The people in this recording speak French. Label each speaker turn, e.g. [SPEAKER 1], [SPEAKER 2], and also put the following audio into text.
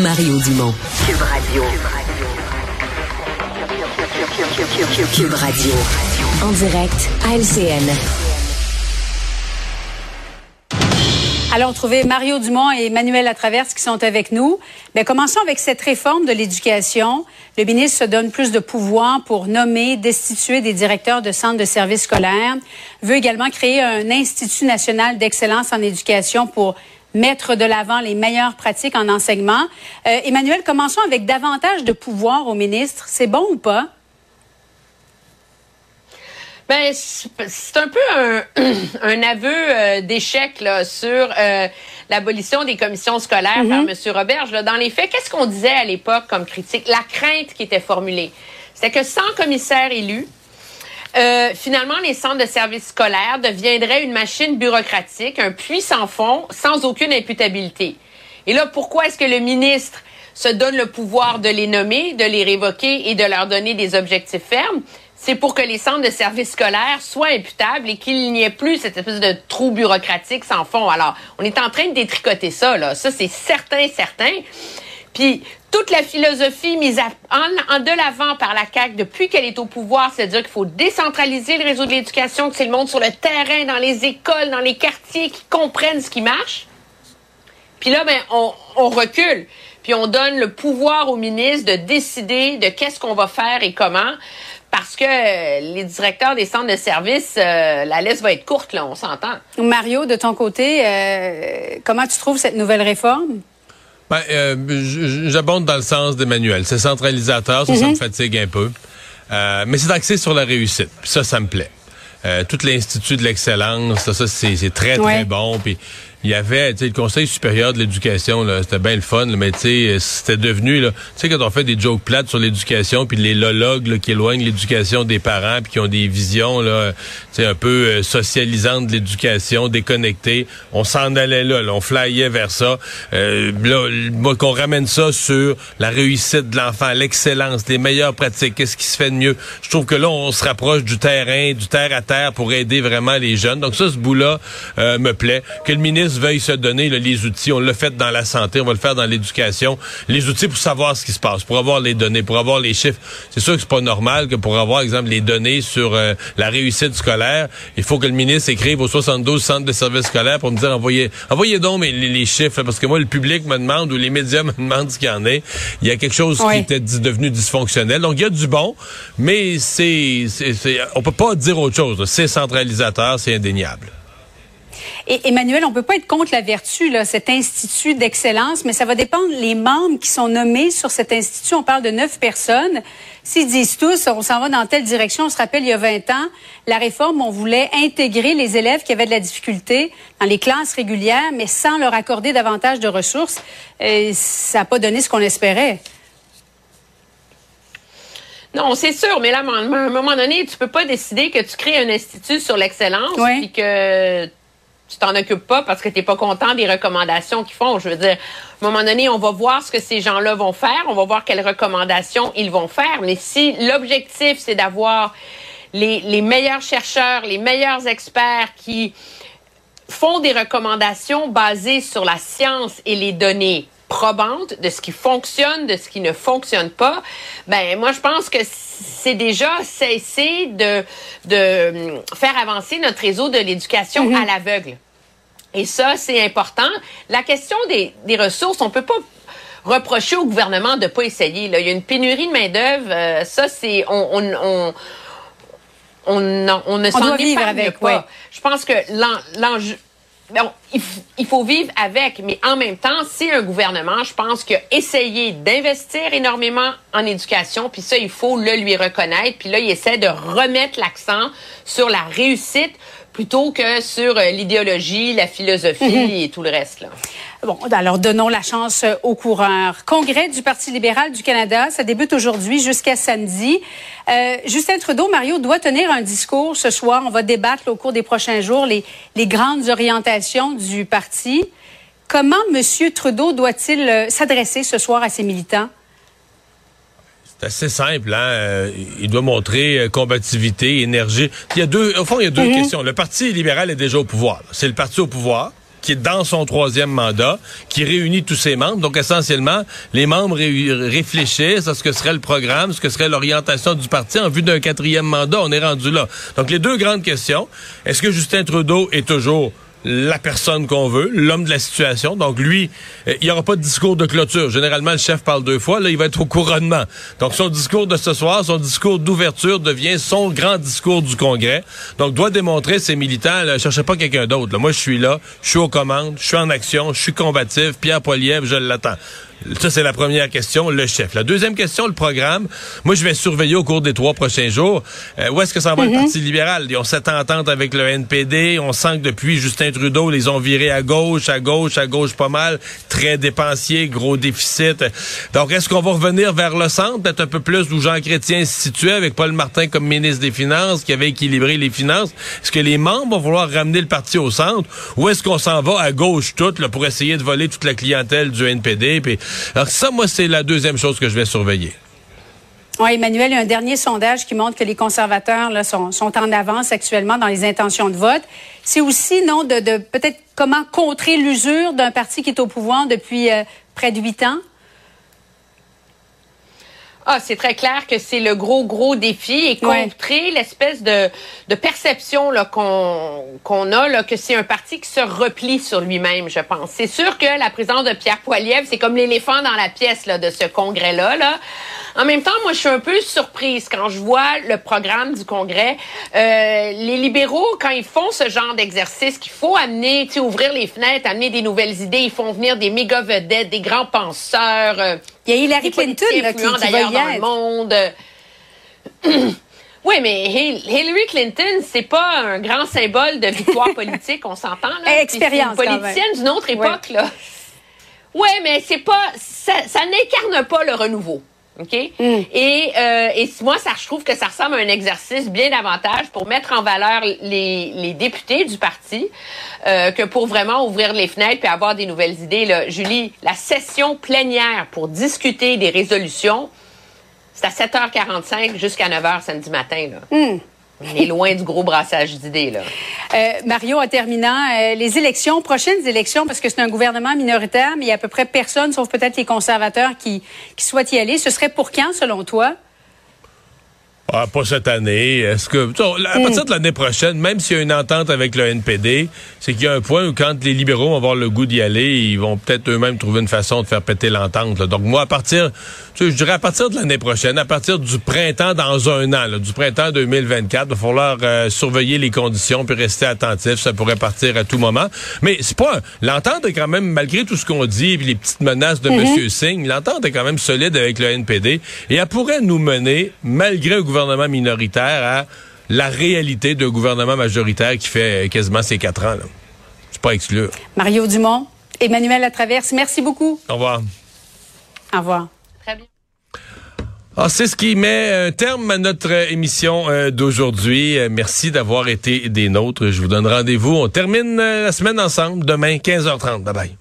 [SPEAKER 1] Mario Dumont. Cube Radio. Cube Radio. En direct à LCN.
[SPEAKER 2] Allons trouver Mario Dumont et Emmanuel Latraverse qui sont avec nous. Mais commençons avec cette réforme de l'éducation. Le ministre se donne plus de pouvoir pour nommer, destituer des directeurs de centres de services scolaires. Veut également créer un institut national d'excellence en éducation pour mettre de l'avant les meilleures pratiques en enseignement. Euh, Emmanuel, commençons avec davantage de pouvoir au ministre. C'est bon ou pas?
[SPEAKER 3] Ben, c'est un peu un, un aveu euh, d'échec là, sur euh, l'abolition des commissions scolaires par mm-hmm. M. Roberge. Là. Dans les faits, qu'est-ce qu'on disait à l'époque comme critique? La crainte qui était formulée, c'était que sans commissaire élu, euh, finalement, les centres de services scolaires deviendraient une machine bureaucratique, un puits sans fond, sans aucune imputabilité. Et là, pourquoi est-ce que le ministre se donne le pouvoir de les nommer, de les révoquer et de leur donner des objectifs fermes? c'est pour que les centres de services scolaires soient imputables et qu'il n'y ait plus cette espèce de trou bureaucratique sans fond. Alors, on est en train de détricoter ça, là. Ça, c'est certain, certain. Puis, toute la philosophie mise en, de l'avant par la CAQ depuis qu'elle est au pouvoir, c'est-à-dire qu'il faut décentraliser le réseau de l'éducation, que c'est le monde sur le terrain, dans les écoles, dans les quartiers, qui comprennent ce qui marche. Puis là, ben, on, recule. Puis on donne le pouvoir au ministre de décider de qu'est-ce qu'on va faire et comment parce que les directeurs des centres de services, euh, la liste va être courte, là, on s'entend.
[SPEAKER 2] Mario, de ton côté, euh, comment tu trouves cette nouvelle réforme?
[SPEAKER 4] Ben, euh, J'abonde dans le sens d'Emmanuel. C'est centralisateur, ça, ça me mhm. fatigue un peu. mais c'est axé sur la réussite. Puis ça, ça me plaît. tout l'Institut de l'excellence, ça, ça c'est très, très bon. Puis il y avait, tu sais, le Conseil supérieur de l'éducation, là, c'était bien le fun, mais tu sais, c'était devenu, là, tu sais, quand on fait des jokes plates sur l'éducation, puis les lologues qui éloignent l'éducation des parents, puis qui ont des visions, là, tu sais, un peu euh, socialisantes de l'éducation, déconnectées, on s'en allait là, on flyait vers ça. Euh, là, qu'on ramène ça sur la réussite de l'enfant, l'excellence, les meilleures pratiques, qu'est-ce qui se fait de mieux. Je trouve que là, on se rapproche du terrain, du terre à terre pour aider vraiment les jeunes. Donc ça, ce bout-là euh, me plaît. Que le ministre veuille se donner les outils. On l'a fait dans la santé, on va le faire dans l'éducation. Les outils pour savoir ce qui se passe, pour avoir les données, pour avoir les chiffres. C'est sûr que c'est pas normal que pour avoir, exemple, les données sur euh, la réussite scolaire, il faut que le ministre écrive aux 72 centres de services scolaires pour me dire envoyez, envoyez donc les, chiffres, parce que moi, le public me demande ou les médias me demandent ce qu'il y en est. Il y a quelque chose qui était devenu dysfonctionnel. Donc, il y a du bon, mais c'est, c'est, on peut pas dire autre chose. C'est centralisateur, c'est indéniable.
[SPEAKER 2] Et Emmanuel, on peut pas être contre la vertu, là, cet institut d'excellence, mais ça va dépendre les membres qui sont nommés sur cet institut. On parle de neuf personnes. S'ils disent tous, on s'en va dans telle direction, on se rappelle il y a 20 ans, la réforme, on voulait intégrer les élèves qui avaient de la difficulté dans les classes régulières, mais sans leur accorder davantage de ressources. Et ça n'a pas donné ce qu'on espérait.
[SPEAKER 3] Non, c'est sûr, mais là, à un moment donné, tu peux pas décider que tu crées un institut sur l'excellence et que tu t'en occupes pas parce que tu n'es pas content des recommandations qu'ils font. Je veux dire, à un moment donné, on va voir ce que ces gens-là vont faire, on va voir quelles recommandations ils vont faire. Mais si l'objectif, c'est d'avoir les, les meilleurs chercheurs, les meilleurs experts qui font des recommandations basées sur la science et les données probante de ce qui fonctionne, de ce qui ne fonctionne pas, ben moi je pense que c'est déjà cesser de, de hum, faire avancer notre réseau de l'éducation mhm. à l'aveugle. Et ça, c'est important. La question des, des ressources, on peut pas reprocher au gouvernement de pas essayer. Là. Il y a une pénurie de main-d'œuvre. Euh, ça, c'est. On, on, on, on, on ne s'en épargne pas. Je pense que l'enjeu bon, il, faut vivre avec, mais en même temps, c'est un gouvernement, je pense, qui a essayé d'investir énormément en éducation, puis ça, il faut le lui reconnaître. Puis là, il essaie de remettre l'accent sur la réussite plutôt que sur euh, l'idéologie, la philosophie mhm. et tout le reste. Là.
[SPEAKER 2] Bon, alors donnons la chance euh, aux coureurs. Congrès du Parti libéral du Canada, ça débute aujourd'hui jusqu'à samedi. Euh, Justin Trudeau, Mario, doit tenir un discours ce soir. On va débattre au cours des prochains jours les, les grandes orientations du parti. Comment M. Trudeau doit-il euh, s'adresser ce soir à ses militants?
[SPEAKER 4] C'est assez simple, hein? Il doit montrer combativité, énergie. Il y a deux, au fond, il y a deux mhm. questions. Le Parti libéral est déjà au pouvoir. C'est le parti au pouvoir. qui est dans son troisième mandat, qui réunit tous ses membres. Donc, essentiellement, les membres réfléchissent à ce que serait le programme, ce que serait l'orientation du parti en vue d'un quatrième mandat. On est rendu là. Donc, les deux grandes questions. Est-ce que Justin Trudeau est toujours la personne qu'on veut, l'homme de la situation. Donc lui, euh, il n'y aura pas de discours de clôture. Généralement, le chef parle deux fois. Là, il va être au couronnement. Donc son discours de ce soir, son discours d'ouverture devient son grand discours du Congrès. Donc doit démontrer ses militants. Ne cherchez pas quelqu'un d'autre. Moi, je suis là, je suis aux commandes, je suis en action, je suis combatif. Pierre Poilievre, je l'attends. Ça, c'est la première question, le chef. La deuxième question, le programme. Moi, je vais surveiller au cours des trois prochains jours. Euh, où est-ce que ça va le mhm. Parti libéral? Ils ont cette entente avec le NPD. On sent que depuis Justin Trudeau, les ont virés à gauche, à gauche, à gauche pas mal. Très dépensier, gros déficit. Donc, est-ce qu'on va revenir vers le centre, peut-être un peu plus où Jean Chrétien se situait avec Paul Martin comme ministre des Finances, qui avait équilibré les finances? Est-ce que les membres vont vouloir ramener le parti au centre? Ou est-ce qu'on s'en va à gauche toute là, pour essayer de voler toute la clientèle du NPD? Puis alors ça, moi, c'est la deuxième chose que je vais surveiller.
[SPEAKER 2] Oui, Emmanuel, il y a un dernier sondage qui montre que les conservateurs sont, en avance actuellement dans les intentions de vote. C'est aussi, non, de, peut-être comment contrer l'usure d'un parti qui est au pouvoir depuis euh, près de huit ans?
[SPEAKER 3] Ah, c'est très clair que c'est le gros, gros défi et contrer l'espèce de, de perception là, qu'on, qu'on a là, que c'est un parti qui se replie sur lui-même, je pense. C'est sûr que la présence de Pierre Poilievre, c'est comme l'éléphant dans la pièce là, de ce congrès-là. Là. En même temps, moi, je suis un peu surprise quand je vois le programme du Congrès. Euh, les libéraux, quand ils font ce genre d'exercice, qu'il faut amener, ouvrir les fenêtres, amener des nouvelles idées, ils font venir des méga vedettes, des grands penseurs. Euh,
[SPEAKER 2] Il y a Hillary Clinton là, qui, qui d'ailleurs
[SPEAKER 3] dans le monde. Oui, mais Hillary Clinton, c'est pas un grand symbole de victoire politique, on s'entend là.
[SPEAKER 2] Expérience.
[SPEAKER 3] Une politicienne d'une autre époque là. Oui, mais c'est pas ça, ça n'incarne pas le renouveau. OK? Mm. Et, euh, et moi, ça, je trouve que ça ressemble à un exercice bien davantage pour mettre en valeur les, les députés du parti euh, que pour vraiment ouvrir les fenêtres et avoir des nouvelles idées. Là. Julie, la session plénière pour discuter des résolutions, c'est à 7h45 jusqu'à 9h samedi matin. Là. Mm. On est loin du gros brassage d'idées, là.
[SPEAKER 2] Euh, Mario, en terminant, euh, les élections, prochaines élections, parce que c'est un gouvernement minoritaire, mais il y a à peu près personne, sauf peut-être les conservateurs, qui, qui souhaitent y aller. Ce serait pour quand, selon toi?
[SPEAKER 4] Ah, pas cette année. Est-ce que à hmm. partir de l'année prochaine, même s'il y a une entente avec le NPD, c'est qu'il y a un point où quand les libéraux vont avoir le goût d'y aller, ils vont peut-être eux-mêmes trouver une façon de faire péter l'entente. Donc moi, à partir, je dirais à partir de l'année prochaine, à partir du printemps dans un an, du printemps 2024, il va falloir euh, surveiller les conditions puis rester attentif. Ça pourrait partir à tout moment. Mais c'est pas l'entente est quand même malgré tout ce qu'on dit et les petites menaces de M. Mm-hmm. Singh, l'entente est quand même solide avec le NPD et elle pourrait nous mener malgré le gouvernement gouvernement minoritaire à la réalité d'un gouvernement majoritaire qui fait quasiment ses quatre ans. C'est pas exclure.
[SPEAKER 2] Mario Dumont, Emmanuel Latraverse, merci beaucoup.
[SPEAKER 4] Au revoir.
[SPEAKER 2] Au revoir.
[SPEAKER 3] Très bien.
[SPEAKER 4] Ah, c'est ce qui met un terme à notre émission euh, d'aujourd'hui. Euh, merci d'avoir été des nôtres. Je vous donne rendez-vous. On termine euh, la semaine ensemble demain, 15h30. Bye bye.